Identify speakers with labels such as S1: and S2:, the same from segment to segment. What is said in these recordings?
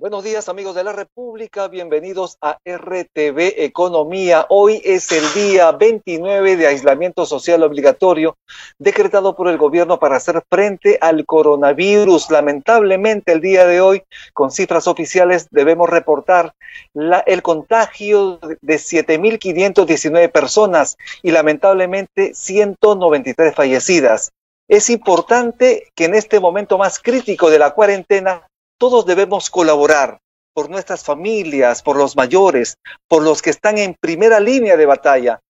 S1: Buenos días amigos de la República, bienvenidos a RTV Economía. Hoy es el día 29 de aislamiento social obligatorio decretado por el gobierno para hacer frente al coronavirus. Lamentablemente el día de hoy, con cifras oficiales, debemos reportar la, el contagio de 7.519 personas y lamentablemente 193 fallecidas. Es importante que en este momento más crítico de la cuarentena todos debemos colaborar por nuestras familias, por los mayores, por los que están en primera línea de batalla,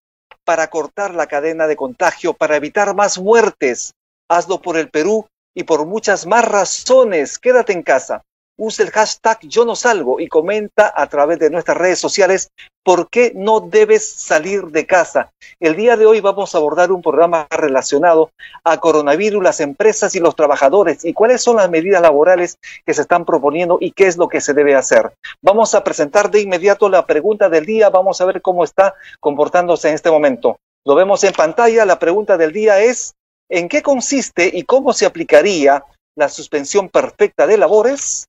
S1: para cortar la cadena de contagio, para evitar más muertes. Hazlo por el Perú y por muchas más razones. Quédate en casa use el hashtag yo no salgo y comenta a través de nuestras redes sociales por qué no debes salir de casa. El día de hoy vamos a abordar un programa relacionado a coronavirus, las empresas y los trabajadores y cuáles son las medidas laborales que se están proponiendo y qué es lo que se debe hacer. Vamos a presentar de inmediato la pregunta del día, vamos a ver cómo está comportándose en este momento. Lo vemos en pantalla, la pregunta del día es ¿en qué consiste y cómo se aplicaría la suspensión perfecta de labores?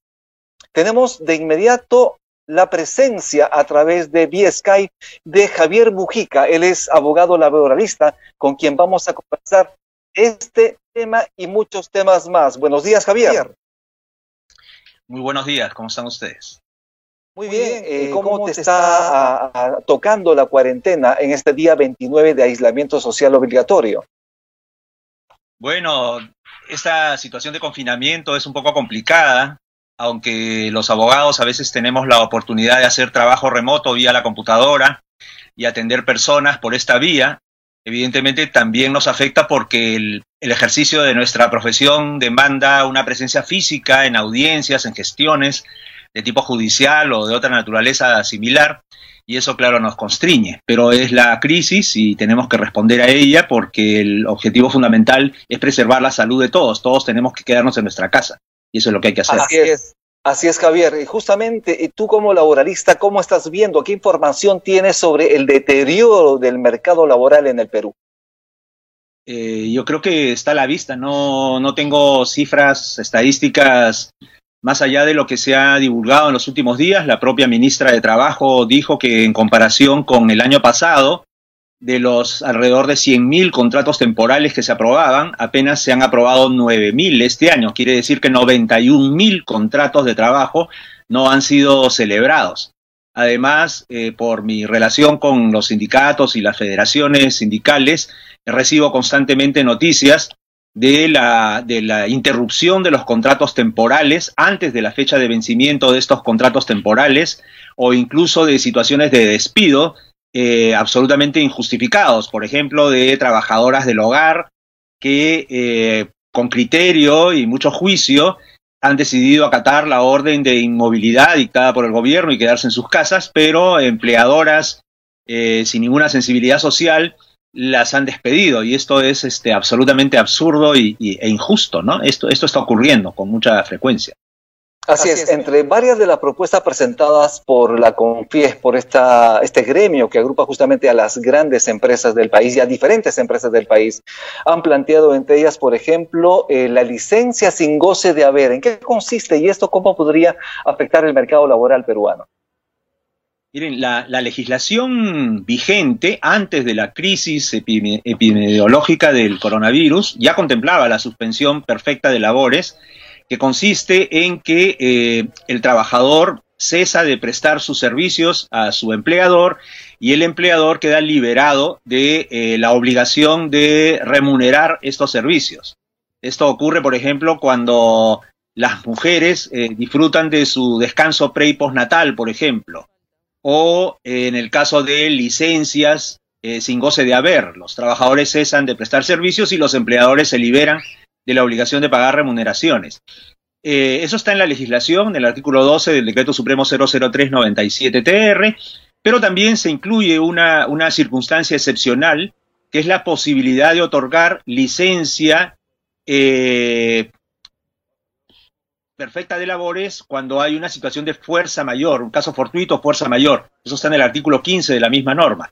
S1: Tenemos de inmediato la presencia a través de vía Skype de Javier Mujica. Él es abogado laboralista con quien vamos a conversar este tema y muchos temas más. Buenos días, Javier.
S2: Muy buenos días, ¿cómo están ustedes?
S1: Muy bien, eh, ¿cómo, te está tocando la cuarentena en este día 29 de aislamiento social obligatorio?
S2: Bueno, esta situación de confinamiento es un poco complicada aunque los abogados a veces tenemos la oportunidad de hacer trabajo remoto vía la computadora y atender personas por esta vía, evidentemente también nos afecta porque el, ejercicio de nuestra profesión demanda una presencia física en audiencias, en gestiones de tipo judicial o de otra naturaleza similar, y eso claro nos constriñe, pero es la crisis y tenemos que responder a ella porque el objetivo fundamental es preservar la salud de todos, todos tenemos que quedarnos en nuestra casa. Y eso es lo que hay que hacer.
S1: Así es. Así es, Javier. Y justamente tú como laboralista, ¿cómo estás viendo? ¿Qué información tienes sobre el deterioro del mercado laboral en el Perú?
S2: Eh, yo creo que está a la vista. No, no tengo cifras estadísticas más allá de lo que se ha divulgado en los últimos días. La propia ministra de Trabajo dijo que en comparación con el año pasado, de los alrededor de 100.000 contratos temporales que se aprobaban, apenas se han aprobado 9.000 este año. Quiere decir que 91.000 contratos de trabajo no han sido celebrados. Además, eh, por mi relación con los sindicatos y las federaciones sindicales, recibo constantemente noticias de la, de la interrupción de los contratos temporales antes de la fecha de vencimiento de estos contratos temporales o incluso de situaciones de despido eh, absolutamente injustificados, por ejemplo, de trabajadoras del hogar que eh, con criterio y mucho juicio han decidido acatar la orden de inmovilidad dictada por el gobierno y quedarse en sus casas, pero empleadoras eh, sin ninguna sensibilidad social las han despedido y esto es este, absolutamente absurdo y, e injusto, ¿no? Esto, esto está ocurriendo con mucha frecuencia.
S1: Así, es, entre varias de las propuestas presentadas por la CONFIES, por esta, este gremio que agrupa justamente a las grandes empresas del país y a diferentes empresas del país, han planteado entre ellas, por ejemplo, eh, la licencia sin goce de haber. ¿En qué consiste y esto cómo podría afectar el mercado laboral peruano?
S2: Miren, la, legislación vigente antes de la crisis epidemiológica del coronavirus ya contemplaba la suspensión perfecta de labores que consiste en que eh, el trabajador cesa de prestar sus servicios a su empleador y el empleador queda liberado de eh, la obligación de remunerar estos servicios. Esto ocurre, por ejemplo, cuando las mujeres eh, disfrutan de su descanso pre y postnatal, por ejemplo, o en el caso de licencias sin goce de haber, los trabajadores cesan de prestar servicios y los empleadores se liberan de la obligación de pagar remuneraciones. Eh, eso está en la legislación, en el artículo 12 del Decreto Supremo 00397-TR, pero también se incluye una, una circunstancia excepcional, que es la posibilidad de otorgar licencia eh, perfecta de labores cuando hay una situación de fuerza mayor, un caso fortuito, fuerza mayor. Eso está en el artículo 15 de la misma norma.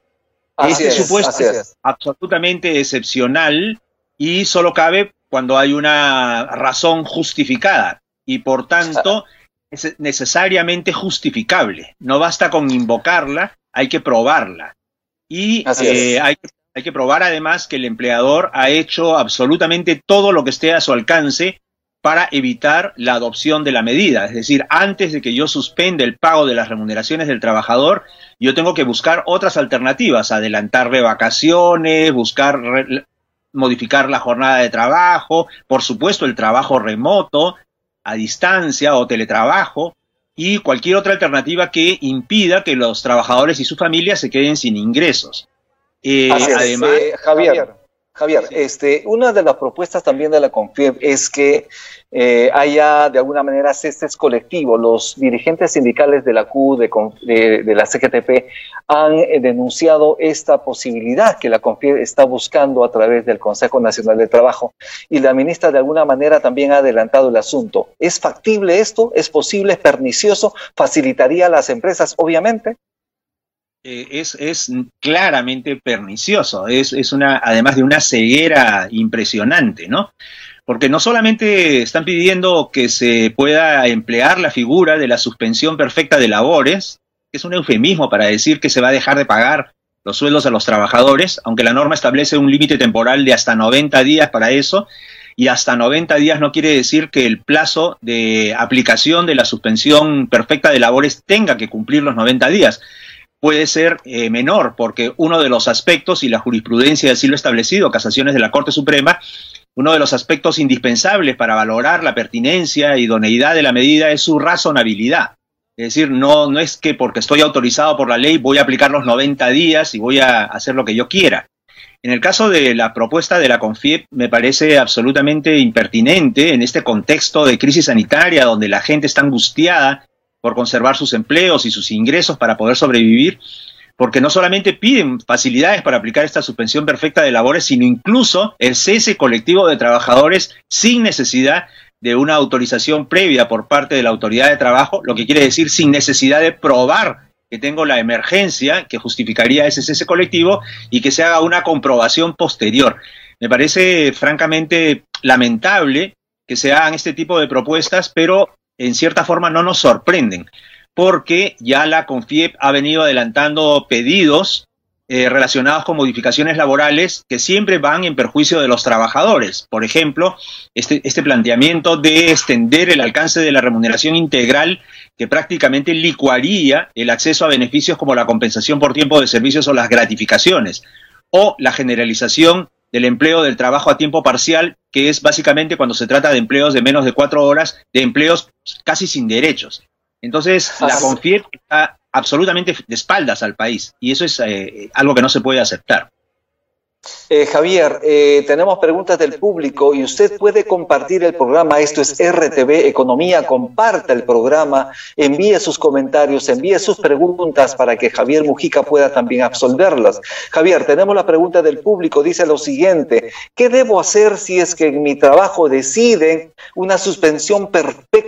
S2: este supuesto es absolutamente excepcional y solo cabe cuando hay una razón justificada y por tanto es necesariamente justificable. No basta con invocarla, hay que probarla. Y eh, hay, hay que probar además que el empleador ha hecho absolutamente todo lo que esté a su alcance para evitar la adopción de la medida. Es decir, antes de que yo suspenda el pago de las remuneraciones del trabajador, yo tengo que buscar otras alternativas, adelantarle vacaciones, buscar modificar la jornada de trabajo, por supuesto el trabajo remoto, a distancia o teletrabajo, y cualquier otra alternativa que impida que los trabajadores y sus familias se queden sin ingresos.
S1: Eh, además, eh, Javier, Javier, este, una de las propuestas también de la CONFIEP es que eh, haya de alguna manera cestes colectivos. Los dirigentes sindicales de la Q, de, de, la CGTP, han eh, denunciado esta posibilidad que la CONFIEP está buscando a través del Consejo Nacional de Trabajo y la ministra de alguna manera también ha adelantado el asunto. ¿Es factible esto? ¿Es posible? ¿Es pernicioso? ¿Facilitaría a las empresas? Obviamente.
S2: Eh, es, es, claramente pernicioso, es, es, una, además de una ceguera impresionante, ¿no? porque no solamente están pidiendo que se pueda emplear la figura de la suspensión perfecta de labores, que es un eufemismo para decir que se va a dejar de pagar los sueldos a los trabajadores, aunque la norma establece un límite temporal de hasta 90 días para eso, y hasta 90 días no quiere decir que el plazo de aplicación de la suspensión perfecta de labores tenga que cumplir los 90 días. Puede ser eh, menor, porque uno de los aspectos, y la jurisprudencia así lo establecido, casaciones de la Corte Suprema, uno de los aspectos indispensables para valorar la pertinencia e idoneidad de la medida es su razonabilidad. Es decir, no, no es que porque estoy autorizado por la ley voy a aplicar los 90 días y voy a hacer lo que yo quiera. En el caso de la propuesta de la CONFIEP me parece absolutamente impertinente en este contexto de crisis sanitaria donde la gente está angustiada por conservar sus empleos y sus ingresos para poder sobrevivir porque no solamente piden facilidades para aplicar esta suspensión perfecta de labores, sino incluso el cese colectivo de trabajadores sin necesidad de una autorización previa por parte de la autoridad de trabajo, lo que quiere decir sin necesidad de probar que tengo la emergencia que justificaría ese cese colectivo y que se haga una comprobación posterior. Me parece francamente lamentable que se hagan este tipo de propuestas, pero en cierta forma no nos sorprenden porque ya la CONFIEP ha venido adelantando pedidos eh, relacionados con modificaciones laborales que siempre van en perjuicio de los trabajadores. Por ejemplo, este, este planteamiento de extender el alcance de la remuneración integral que prácticamente licuaría el acceso a beneficios como la compensación por tiempo de servicios o las gratificaciones, o la generalización del empleo del trabajo a tiempo parcial, que es básicamente cuando se trata de empleos de menos de cuatro horas, de empleos casi sin derechos. Entonces, la CONFIEP está absolutamente de espaldas al país y eso es eh, algo que no se puede aceptar.
S1: Eh, Javier, eh, tenemos preguntas del público y usted puede compartir el programa. Esto es RTV Economía. Comparta el programa, envíe sus comentarios, envíe sus preguntas para que Javier Mujica pueda también absolverlas. Javier, tenemos la pregunta del público. Dice lo siguiente: ¿Qué debo hacer si es que en mi trabajo deciden una suspensión perfecta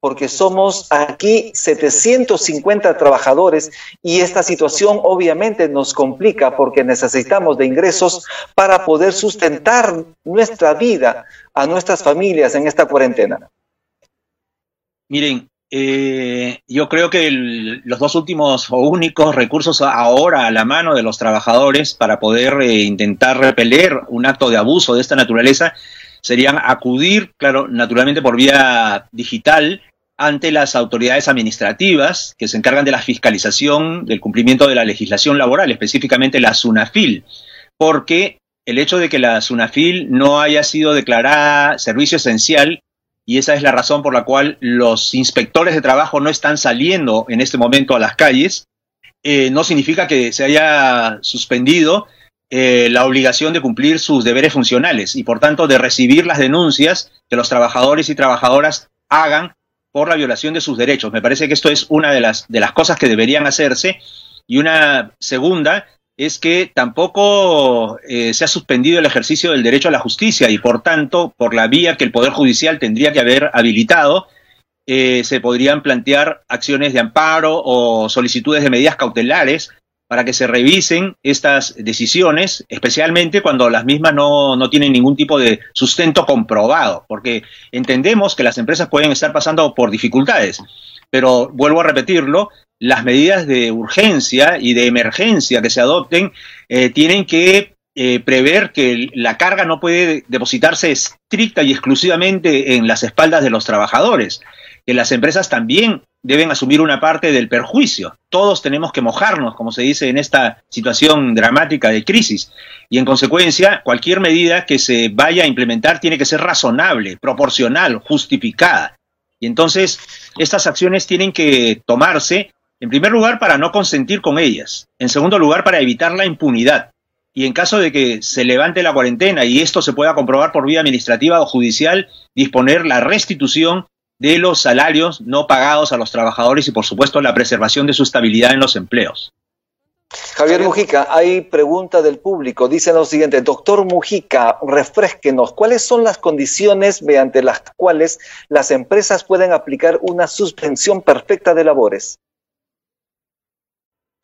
S1: porque somos aquí 750 trabajadores y esta situación obviamente nos complica porque necesitamos de ingresos? para poder sustentar nuestra vida a nuestras familias en esta cuarentena?
S2: Miren, eh, yo creo que los dos últimos o únicos recursos ahora a la mano de los trabajadores para poder eh, intentar repeler un acto de abuso de esta naturaleza serían acudir, claro, naturalmente por vía digital, ante las autoridades administrativas que se encargan de la fiscalización del cumplimiento de la legislación laboral, específicamente la SUNAFIL porque el hecho de que la SUNAFIL no haya sido declarada servicio esencial, y esa es la razón por la cual los inspectores de trabajo no están saliendo en este momento a las calles, eh, no significa que se haya suspendido eh, la obligación de cumplir sus deberes funcionales y por tanto de recibir las denuncias que los trabajadores y trabajadoras hagan por la violación de sus derechos. Me parece que esto es una de las, de las cosas que deberían hacerse. Y una segunda es que tampoco eh, se ha suspendido el ejercicio del derecho a la justicia y por tanto, por la vía que el Poder Judicial tendría que haber habilitado, eh, se podrían plantear acciones de amparo o solicitudes de medidas cautelares para que se revisen estas decisiones, especialmente cuando las mismas no, no, tienen ningún tipo de sustento comprobado, porque entendemos que las empresas pueden estar pasando por dificultades, pero vuelvo a repetirlo, las medidas de urgencia y de emergencia que se adopten eh, tienen que eh, prever que la carga no puede depositarse estricta y exclusivamente en las espaldas de los trabajadores, que las empresas también deben asumir una parte del perjuicio. Todos tenemos que mojarnos, como se dice en esta situación dramática de crisis. Y en consecuencia, cualquier medida que se vaya a implementar tiene que ser razonable, proporcional, justificada. Y entonces, estas acciones tienen que tomarse, en primer lugar, para no consentir con ellas. En segundo lugar, para evitar la impunidad. Y en caso de que se levante la cuarentena y esto se pueda comprobar por vía administrativa o judicial, disponer la restitución de los salarios no pagados a los trabajadores y, por supuesto, la preservación de su estabilidad en los empleos.
S1: Javier Mujica, hay pregunta del público. Dice lo siguiente, doctor Mujica, refresquenos, ¿cuáles son las condiciones mediante las cuales las empresas pueden aplicar una suspensión perfecta de labores?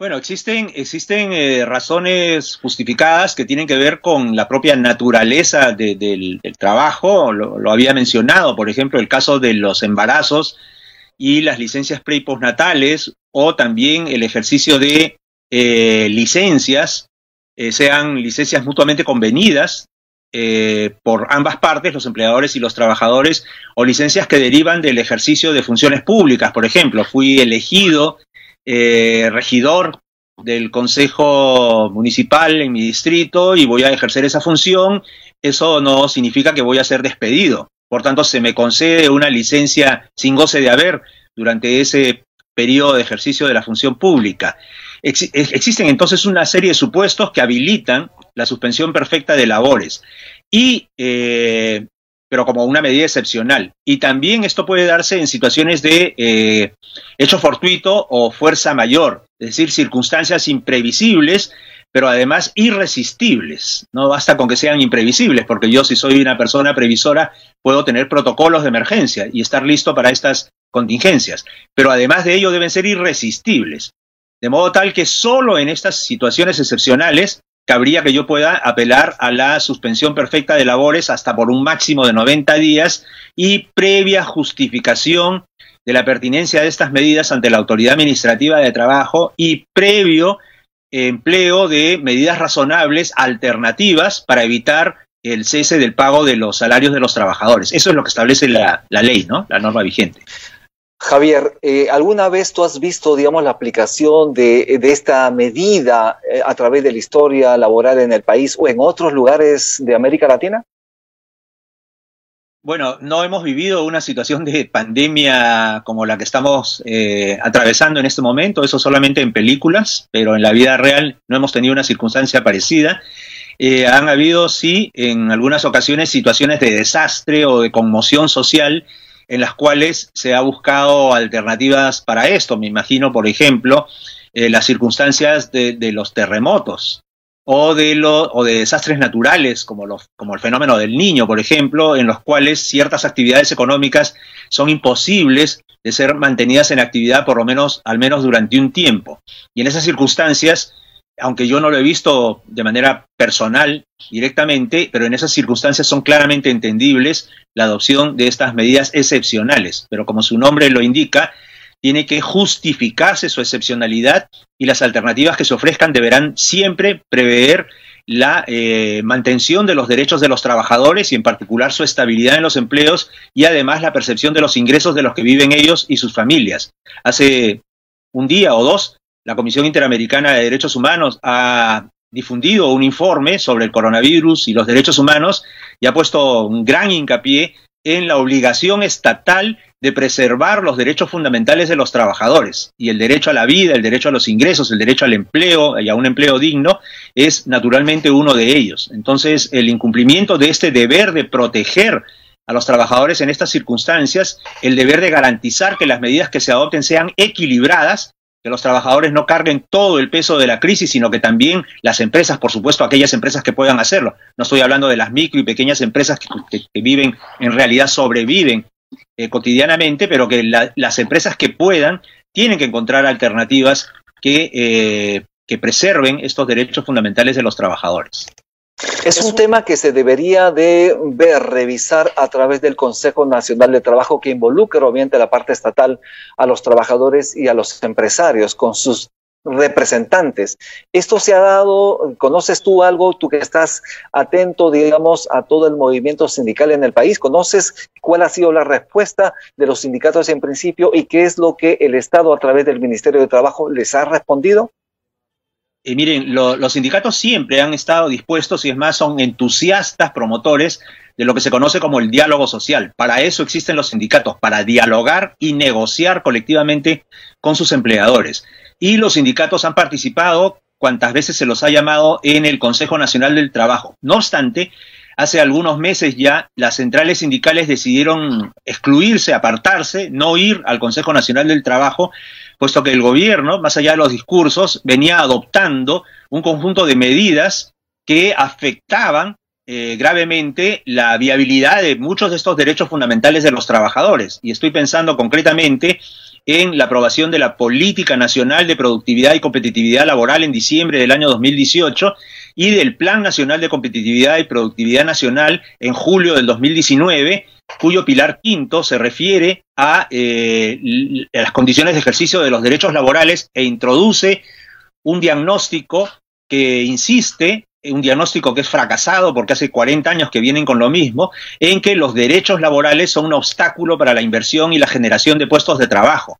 S2: Bueno, existen, existen eh, razones justificadas que tienen que ver con la propia naturaleza del, trabajo. Lo, había mencionado, por ejemplo, el caso de los embarazos y las licencias pre y postnatales, o también el ejercicio de eh, licencias, eh, sean licencias mutuamente convenidas por ambas partes, los empleadores y los trabajadores, o licencias que derivan del ejercicio de funciones públicas. Por ejemplo, fui elegido eh, regidor del Consejo Municipal en mi distrito y voy a ejercer esa función, eso no significa que voy a ser despedido. Por tanto, se me concede una licencia sin goce de haber durante ese periodo de ejercicio de la función pública. existen entonces una serie de supuestos que habilitan la suspensión perfecta de labores. Y eh, pero como una medida excepcional. Y también esto puede darse en situaciones de eh, hecho fortuito o fuerza mayor, es decir, circunstancias imprevisibles, pero además irresistibles. No basta con que sean imprevisibles, porque yo si soy una persona previsora puedo tener protocolos de emergencia y estar listo para estas contingencias, pero además de ello deben ser irresistibles. De modo tal que solo en estas situaciones excepcionales cabría que yo pueda apelar a la suspensión perfecta de labores hasta por un máximo de 90 días y previa justificación de la pertinencia de estas medidas ante la autoridad administrativa de trabajo y previo empleo de medidas razonables alternativas para evitar el cese del pago de los salarios de los trabajadores. Eso es lo que establece la, la ley, ¿no? La norma vigente.
S1: Javier, eh, ¿alguna vez tú has visto, digamos, la aplicación de, esta medida eh, a través de la historia laboral en el país o en otros lugares de América Latina?
S2: Bueno, no hemos vivido una situación de pandemia como la que estamos eh, atravesando en este momento, eso solamente en películas, pero en la vida real no hemos tenido una circunstancia parecida. han habido, sí, en algunas ocasiones situaciones de desastre o de conmoción social en las cuales se ha buscado alternativas para esto. Me imagino, por ejemplo, eh, las circunstancias de, los terremotos o de, o de desastres naturales, como, los, como el fenómeno del niño, por ejemplo, en los cuales ciertas actividades económicas son imposibles de ser mantenidas en actividad por lo menos, al menos durante un tiempo. Y en esas circunstancias, aunque yo no lo he visto de manera personal directamente, pero en esas circunstancias son claramente entendibles la adopción de estas medidas excepcionales. Pero como su nombre lo indica, tiene que justificarse su excepcionalidad y las alternativas que se ofrezcan deberán siempre prever la eh, mantención de los derechos de los trabajadores y en particular su estabilidad en los empleos y además la percepción de los ingresos de los que viven ellos y sus familias. Hace un día o dos la Comisión Interamericana de Derechos Humanos ha difundido un informe sobre el coronavirus y los derechos humanos y ha puesto un gran hincapié en la obligación estatal de preservar los derechos fundamentales de los trabajadores. Y el derecho a la vida, el derecho a los ingresos, el derecho al empleo y a un empleo digno es naturalmente uno de ellos. Entonces, el incumplimiento de este deber de proteger a los trabajadores en estas circunstancias, el deber de garantizar que las medidas que se adopten sean equilibradas que los trabajadores no carguen todo el peso de la crisis, sino que también las empresas, por supuesto, aquellas empresas que puedan hacerlo. No estoy hablando de las micro y pequeñas empresas que, viven, en realidad sobreviven eh, cotidianamente, pero que las empresas que puedan tienen que encontrar alternativas que eh, que preserven estos derechos fundamentales de los trabajadores.
S1: Es un tema que se debería de ver, revisar a través del Consejo Nacional de Trabajo que involucra obviamente la parte estatal, a los trabajadores y a los empresarios con sus representantes. Esto se ha dado, ¿conoces tú algo, tú que estás atento, digamos, a todo el movimiento sindical en el país? ¿Conoces cuál ha sido la respuesta de los sindicatos en principio y qué es lo que el Estado a través del Ministerio de Trabajo les ha respondido?
S2: Miren, los sindicatos siempre han estado dispuestos y es más, son entusiastas promotores de lo que se conoce como el diálogo social. Para eso existen los sindicatos, para dialogar y negociar colectivamente con sus empleadores y los sindicatos han participado cuantas veces se los ha llamado en el Consejo Nacional del Trabajo. No obstante, hace algunos meses ya las centrales sindicales decidieron excluirse, apartarse, no ir al Consejo Nacional del Trabajo, puesto que el gobierno, más allá de los discursos, venía adoptando un conjunto de medidas que afectaban eh, gravemente la viabilidad de muchos de estos derechos fundamentales de los trabajadores. Y estoy pensando concretamente en la aprobación de la Política Nacional de Productividad y Competitividad Laboral en diciembre del año 2018 y del Plan Nacional de Competitividad y Productividad Nacional en julio del 2019, cuyo pilar quinto se refiere a, eh, a las condiciones de ejercicio de los derechos laborales e introduce un diagnóstico que insiste un diagnóstico que es fracasado porque hace 40 años que vienen con lo mismo, en que los derechos laborales son un obstáculo para la inversión y la generación de puestos de trabajo.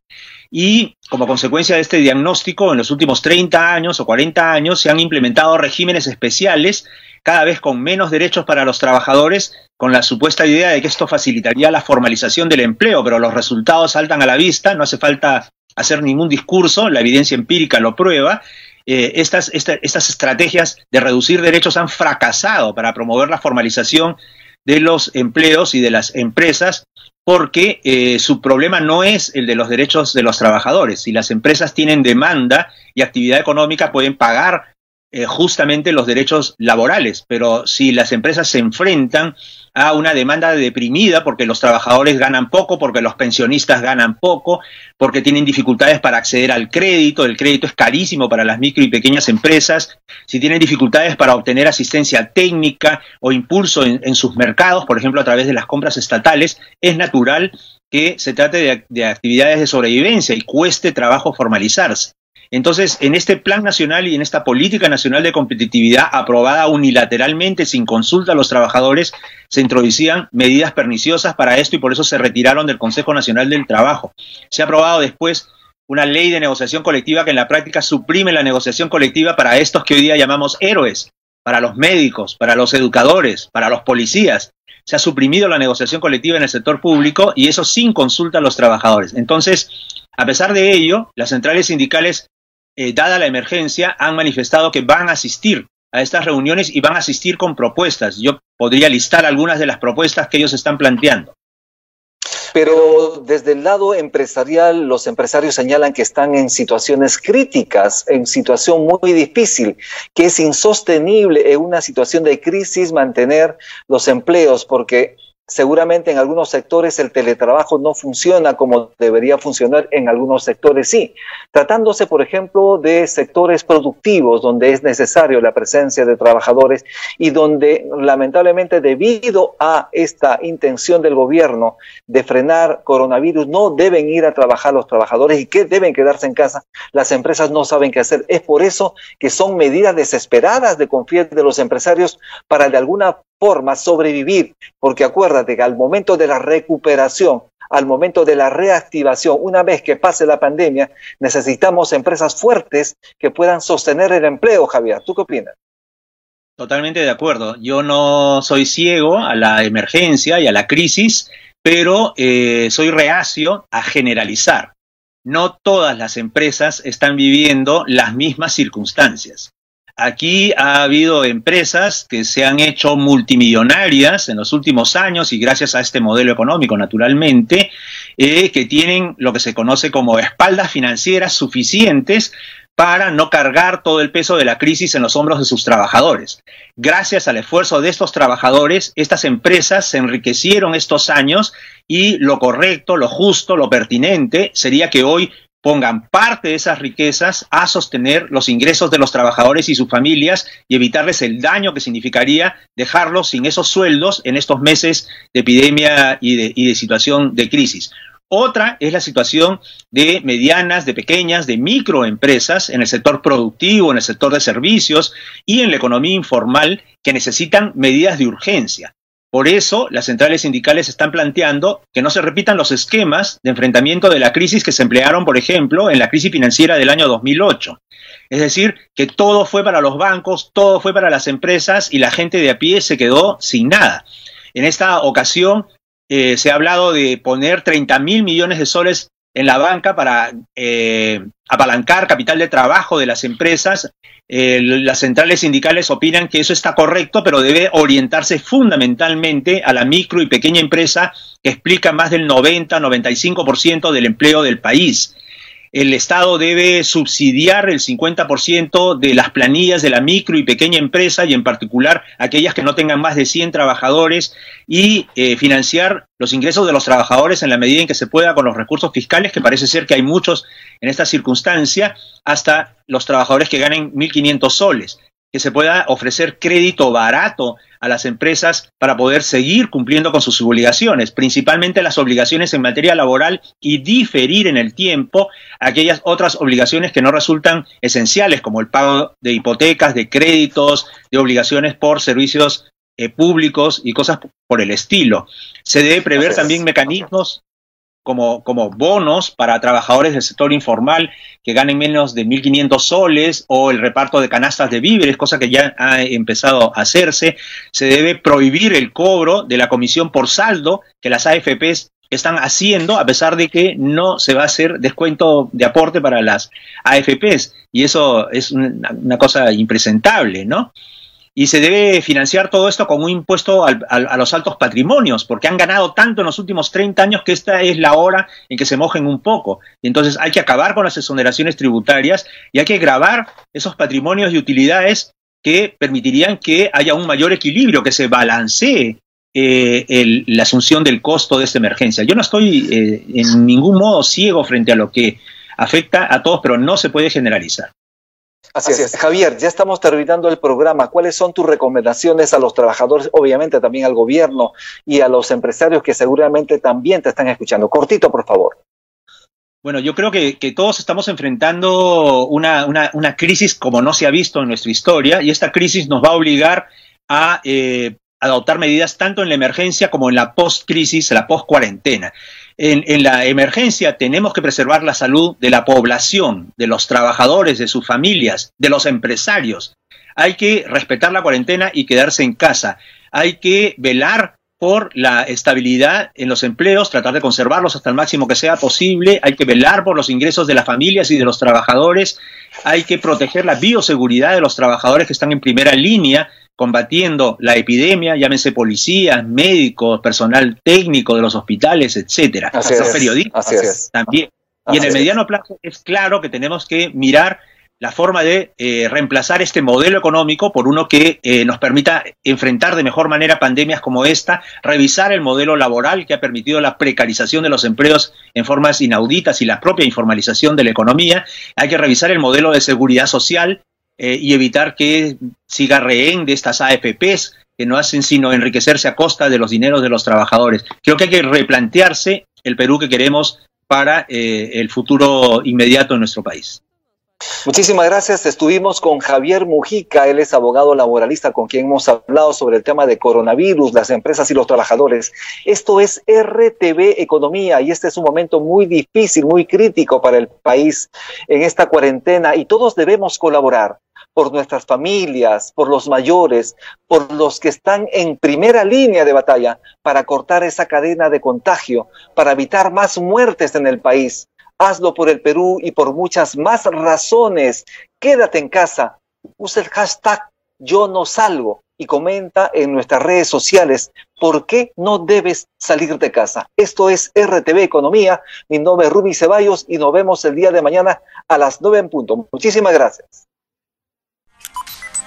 S2: Y como consecuencia de este diagnóstico, en los últimos 30 años o 40 años se han implementado regímenes especiales, cada vez con menos derechos para los trabajadores, con la supuesta idea de que esto facilitaría la formalización del empleo, pero los resultados saltan a la vista, no hace falta hacer ningún discurso, la evidencia empírica lo prueba, eh, estas, estas estrategias de reducir derechos han fracasado para promover la formalización de los empleos y de las empresas porque eh, su problema no es el de los derechos de los trabajadores. Si las empresas tienen demanda y actividad económica, pueden pagar eh, justamente los derechos laborales, pero si las empresas se enfrentan a una demanda deprimida porque los trabajadores ganan poco, porque los pensionistas ganan poco, porque tienen dificultades para acceder al crédito, el crédito es carísimo para las micro y pequeñas empresas, si tienen dificultades para obtener asistencia técnica o impulso en, sus mercados, por ejemplo a través de las compras estatales, es natural que se trate de actividades de sobrevivencia y cueste trabajo formalizarse. Entonces, en este plan nacional y en esta política nacional de competitividad aprobada unilateralmente sin consulta a los trabajadores, se introducían medidas perniciosas para esto y por eso se retiraron del Consejo Nacional del Trabajo. Se ha aprobado después una ley de negociación colectiva que en la práctica suprime la negociación colectiva para estos que hoy día llamamos héroes, para los médicos, para los educadores, para los policías. Se ha suprimido la negociación colectiva en el sector público y eso sin consulta a los trabajadores. Entonces, a pesar de ello, las centrales sindicales eh, dada la emergencia, han manifestado que van a asistir a estas reuniones y van a asistir con propuestas. Yo podría listar algunas de las propuestas que ellos están planteando.
S1: Pero desde el lado empresarial, los empresarios señalan que están en situaciones críticas, en situación muy difícil, que es insostenible en una situación de crisis mantener los empleos, porque Seguramente en algunos sectores el teletrabajo no funciona como debería funcionar, en algunos sectores sí. Tratándose, por ejemplo, de sectores productivos donde es necesario la presencia de trabajadores y donde lamentablemente debido a esta intención del gobierno de frenar coronavirus no deben ir a trabajar los trabajadores y que deben quedarse en casa, las empresas no saben qué hacer. Es por eso que son medidas desesperadas de confiar de los empresarios para de alguna forma sobrevivir, porque acuérdate que al momento de la recuperación, al momento de la reactivación, una vez que pase la pandemia, necesitamos empresas fuertes que puedan sostener el empleo, Javier. ¿Tú qué opinas?
S2: Totalmente de acuerdo. Yo no soy ciego a la emergencia y a la crisis, pero eh, soy reacio a generalizar. No todas las empresas están viviendo las mismas circunstancias. Aquí ha habido empresas que se han hecho multimillonarias en los últimos años y gracias a este modelo económico, naturalmente, eh, que tienen lo que se conoce como espaldas financieras suficientes para no cargar todo el peso de la crisis en los hombros de sus trabajadores. Gracias al esfuerzo de estos trabajadores, estas empresas se enriquecieron estos años y lo correcto, lo justo, lo pertinente sería que hoy pongan parte de esas riquezas a sostener los ingresos de los trabajadores y sus familias y evitarles el daño que significaría dejarlos sin esos sueldos en estos meses de epidemia y de, situación de crisis. Otra es la situación de medianas, de pequeñas, de microempresas en el sector productivo, en el sector de servicios y en la economía informal que necesitan medidas de urgencia. Por eso, las centrales sindicales están planteando que no se repitan los esquemas de enfrentamiento de la crisis que se emplearon, por ejemplo, en la crisis financiera del año 2008. Es decir, que todo fue para los bancos, todo fue para las empresas y la gente de a pie se quedó sin nada. En esta ocasión eh, se ha hablado de poner 30 mil millones de soles en la banca para eh, apalancar capital de trabajo de las empresas. Eh, las centrales sindicales opinan que eso está correcto, pero debe orientarse fundamentalmente a la micro y pequeña empresa que explica más del 90-95% del empleo del país el Estado debe subsidiar el 50% de las planillas de la micro y pequeña empresa y en particular aquellas que no tengan más de 100 trabajadores y eh, financiar los ingresos de los trabajadores en la medida en que se pueda con los recursos fiscales, que parece ser que hay muchos en esta circunstancia, hasta los trabajadores que ganen 1.500 soles que se pueda ofrecer crédito barato a las empresas para poder seguir cumpliendo con sus obligaciones, principalmente las obligaciones en materia laboral y diferir en el tiempo aquellas otras obligaciones que no resultan esenciales, como el pago de hipotecas, de créditos, de obligaciones por servicios eh, públicos y cosas por el estilo. Se debe prever también mecanismos como, como bonos para trabajadores del sector informal que ganen menos de 1.500 soles o el reparto de canastas de víveres, cosa que ya ha empezado a hacerse. Se debe prohibir el cobro de la comisión por saldo que las AFPs están haciendo, a pesar de que no se va a hacer descuento de aporte para las AFPs. Y eso es una, una cosa impresentable, ¿no? Y se debe financiar todo esto con un impuesto a los altos patrimonios, porque han ganado tanto en los últimos 30 años que esta es la hora en que se mojen un poco. Y entonces hay que acabar con las exoneraciones tributarias y hay que grabar esos patrimonios y utilidades que permitirían que haya un mayor equilibrio, que se balancee eh, la asunción del costo de esta emergencia. Yo no estoy eh, en ningún modo ciego frente a lo que afecta a todos, pero no se puede generalizar.
S1: Así, es. Javier, ya estamos terminando el programa. ¿Cuáles son tus recomendaciones a los trabajadores, obviamente también al gobierno y a los empresarios que seguramente también te están escuchando? Cortito, por favor.
S2: Bueno, yo creo que, todos estamos enfrentando una, una, crisis como no se ha visto en nuestra historia y esta crisis nos va a obligar a eh, adoptar medidas tanto en la emergencia como en la post-crisis, la post-cuarentena en, la emergencia tenemos que preservar la salud de la población, de los trabajadores, de sus familias, de los empresarios. Hay que respetar la cuarentena y quedarse en casa. Hay que velar por la estabilidad en los empleos, tratar de conservarlos hasta el máximo que sea posible, hay que velar por los ingresos de las familias y de los trabajadores, hay que proteger la bioseguridad de los trabajadores que están en primera línea, combatiendo la epidemia, llámense policías, médicos, personal técnico de los hospitales, etcétera, los periodistas también. y en el mediano plazo es claro que tenemos que mirar la forma de eh, reemplazar este modelo económico por uno que eh, nos permita enfrentar de mejor manera pandemias como esta, revisar el modelo laboral que ha permitido la precarización de los empleos en formas inauditas y la propia informalización de la economía. Hay que revisar el modelo de seguridad social eh, y evitar que siga rehén de estas AFPs que no hacen sino enriquecerse a costa de los dineros de los trabajadores. Creo que hay que replantearse el Perú que queremos para eh, el futuro inmediato de nuestro país.
S1: Muchísimas gracias. Estuvimos con Javier Mujica, él es abogado laboralista con quien hemos hablado sobre el tema de coronavirus, las empresas y los trabajadores. Esto es RTV Economía y este es un momento muy difícil, muy crítico para el país en esta cuarentena y todos debemos colaborar por nuestras familias, por los mayores, por los que están en primera línea de batalla para cortar esa cadena de contagio, para evitar más muertes en el país. Hazlo por el Perú y por muchas más razones. Quédate en casa. Usa el hashtag yo no salgo y comenta en nuestras redes sociales por qué no debes salir de casa. Esto es RTV Economía. Mi nombre es Ruby Ceballos y nos vemos el día de mañana a las 9 en punto. Muchísimas gracias.